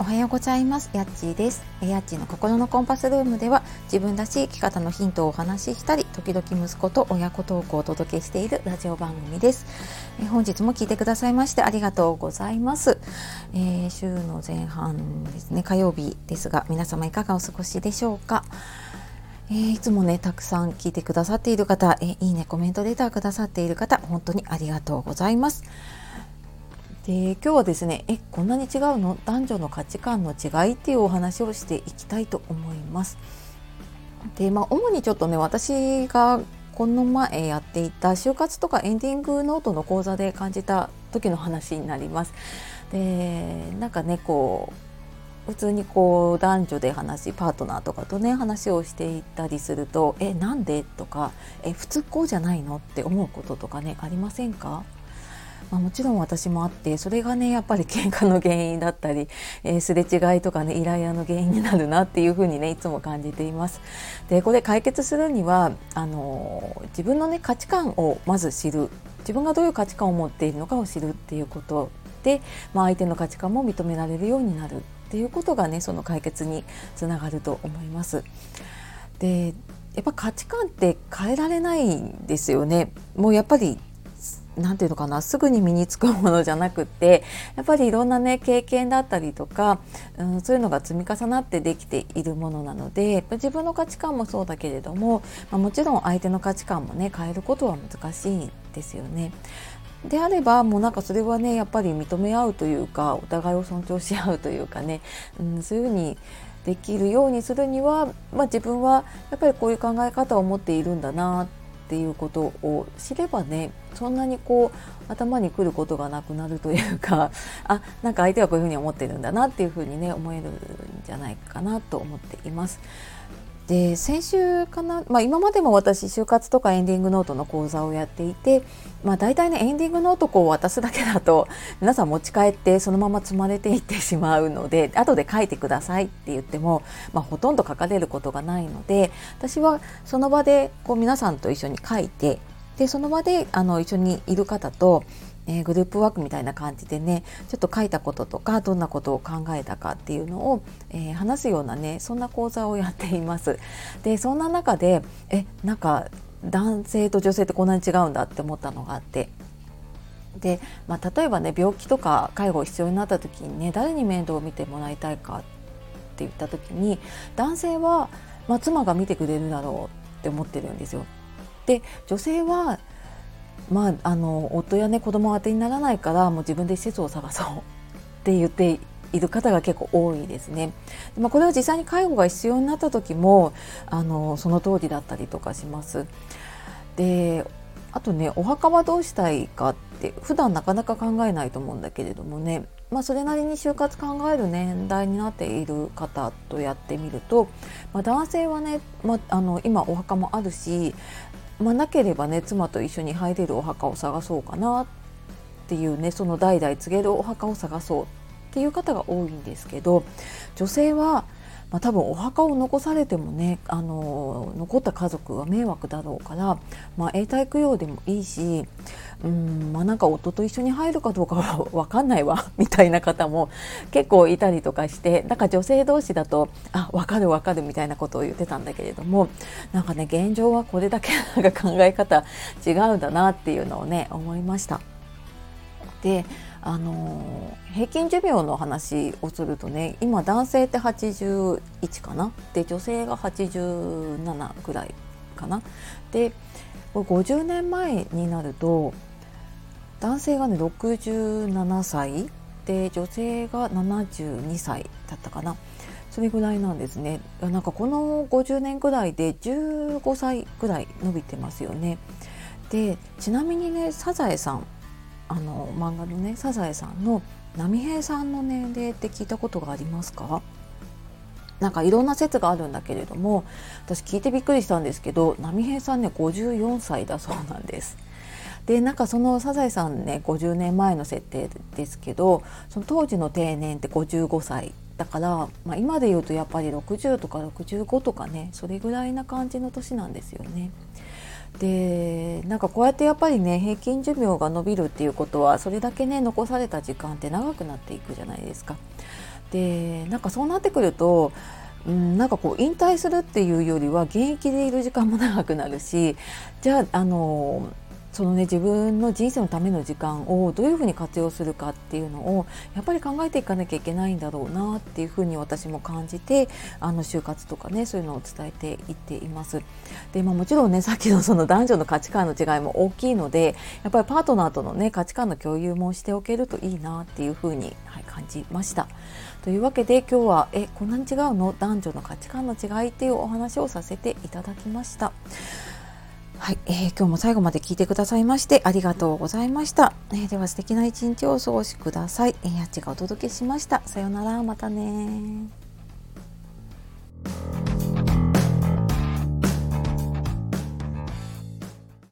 おはようございます。やっちーです。やっちーの心のコンパスルームでは自分らしい生き方のヒントをお話ししたり時々息子と親子トークをお届けしているラジオ番組です。え本日も聞いてくださいましてありがとうございます、えー、週の前半ですね。火曜日ですが皆様いかがお過ごしでしょうか？えー、いつもねたくさん聞いてくださっている方、えー、いいねコメントレターくださっている方本当にありがとうございます。で今日はですねえこんなに違うの？男女の価値観の違いっていうお話をしていきたいと思います。でまあ主にちょっとね私がこの前やっていた就活とかエンディングノートの講座で感じた時の話になります。でなんかねこう普通にこう男女で話パートナーとかとね話をしていたりすると「えなんで?」とか「え普通こうじゃないの?」って思うこととかねありませんか？まあ、もちろん私もあってそれがねやっぱり喧嘩の原因だったり、えー、すれ違いとかねイライラの原因になるなっていうふうにねいつも感じています。でこれ解決するにはあの自分のね価値観をまず知る自分がどういう価値観を持っているのかを知るっていうことで、まあ、相手の価値観も認められるようになるっていうことがねその解決につながると思います。でやっぱ価値観って変えられないんですよね。もうやっぱり何て言うのかなすぐに身につくものじゃなくってやっぱりいろんなね経験だったりとか、うん、そういうのが積み重なってできているものなので自分の価値観もそうだけれども、まあ、もちろん相手の価値観もね変えることは難しいんですよね。であればもうなんかそれはねやっぱり認め合うというかお互いを尊重し合うというかね、うん、そういうふうにできるようにするには、まあ、自分はやっぱりこういう考え方を持っているんだなっていうことを知ればねそんなにこう頭にくることがなくなるというか あなんか相手はこういうふうに思ってるんだなっていうふうにね思えるんじゃないかなと思っています。で先週かな、まあ、今までも私就活とかエンディングノートの講座をやっていて、まあ、大体ねエンディングノートを渡すだけだと 皆さん持ち帰ってそのまま積まれていってしまうので後で書いてくださいって言っても、まあ、ほとんど書かれることがないので私はその場でこう皆さんと一緒に書いてでその場であの一緒にいる方とえー、グループワークみたいな感じでねちょっと書いたこととかどんなことを考えたかっていうのを、えー、話すようなねそんな講座をやっています。でそんな中でえなんか男性と女性ってこんなに違うんだって思ったのがあってで、まあ、例えばね病気とか介護必要になった時にね誰に面倒を見てもらいたいかって言った時に男性は、まあ、妻が見てくれるだろうって思ってるんですよ。で女性はまあ、あの夫やね子供当てにならないからもう自分で施設を探そうって言っている方が結構多いですね。まあ、これは実際に介護が必要になった時もあのその通りだったりとかします。であとねお墓はどうしたいかって普段なかなか考えないと思うんだけれどもね、まあ、それなりに就活考える年代になっている方とやってみると、まあ、男性はね、まあ、あの今お墓もあるしまあ、なければね妻と一緒に入れるお墓を探そうかなっていうねその代々告げるお墓を探そうっていう方が多いんですけど女性はまあ、多分お墓を残されてもねあの残った家族は迷惑だろうから、まあ、永代供養でもいいしうんまあなんか夫と一緒に入るかどうかは分かんないわ みたいな方も結構いたりとかしてなんか女性同士だとあ分かる分かるみたいなことを言ってたんだけれどもなんかね現状はこれだけなんか考え方違うんだなっていうのをね思いました。であの平均寿命の話をするとね今男性って81かな？で女性が87ぐらいかな？で50年前になると男性がね67歳？で女性が72歳だったかな？それぐらいなんですね。なんかこの50年ぐらいで15歳ぐらい伸びてますよね。でちなみにねサザエさんあの漫画のねサザエさんの波平さんの年齢って聞いたことがありますか？なんかいろんな説があるんだけれども私聞いてびっくりしたんですけど波平さんね54歳だそうなんです。でなんかそのサザエさんね50年前の設定ですけどその当時の定年って55歳だから、まあ、今で言うとやっぱり60とか65とかねそれぐらいな感じの年なんですよね。でなんかこうやってやっぱりね平均寿命が伸びるっていうことはそれだけね残された時間って長くなっていくじゃないですか。でなんかそうなってくるとうん、なんかこう引退するっていうよりは現役でいる時間も長くなるしじゃああのそのね自分の人生のための時間をどういうふうに活用するかっていうのをやっぱり考えていかなきゃいけないんだろうなっていうふうに私も感じてあの就活とかねそういうのを伝えていっています。でまあ、もちろんねさっきのその男女の価値観の違いも大きいのでやっぱりパートナーとのね価値観の共有もしておけるといいなっていうふうに、はい、感じました。というわけで今日はえこんなに違うの？男女の価値観の違いっていうお話をさせていただきました。はい、えー、今日も最後まで聞いてくださいましてありがとうございました。えー、では素敵な一日をお過ごしください。えー、やっちがお届けしました。さようなら、またね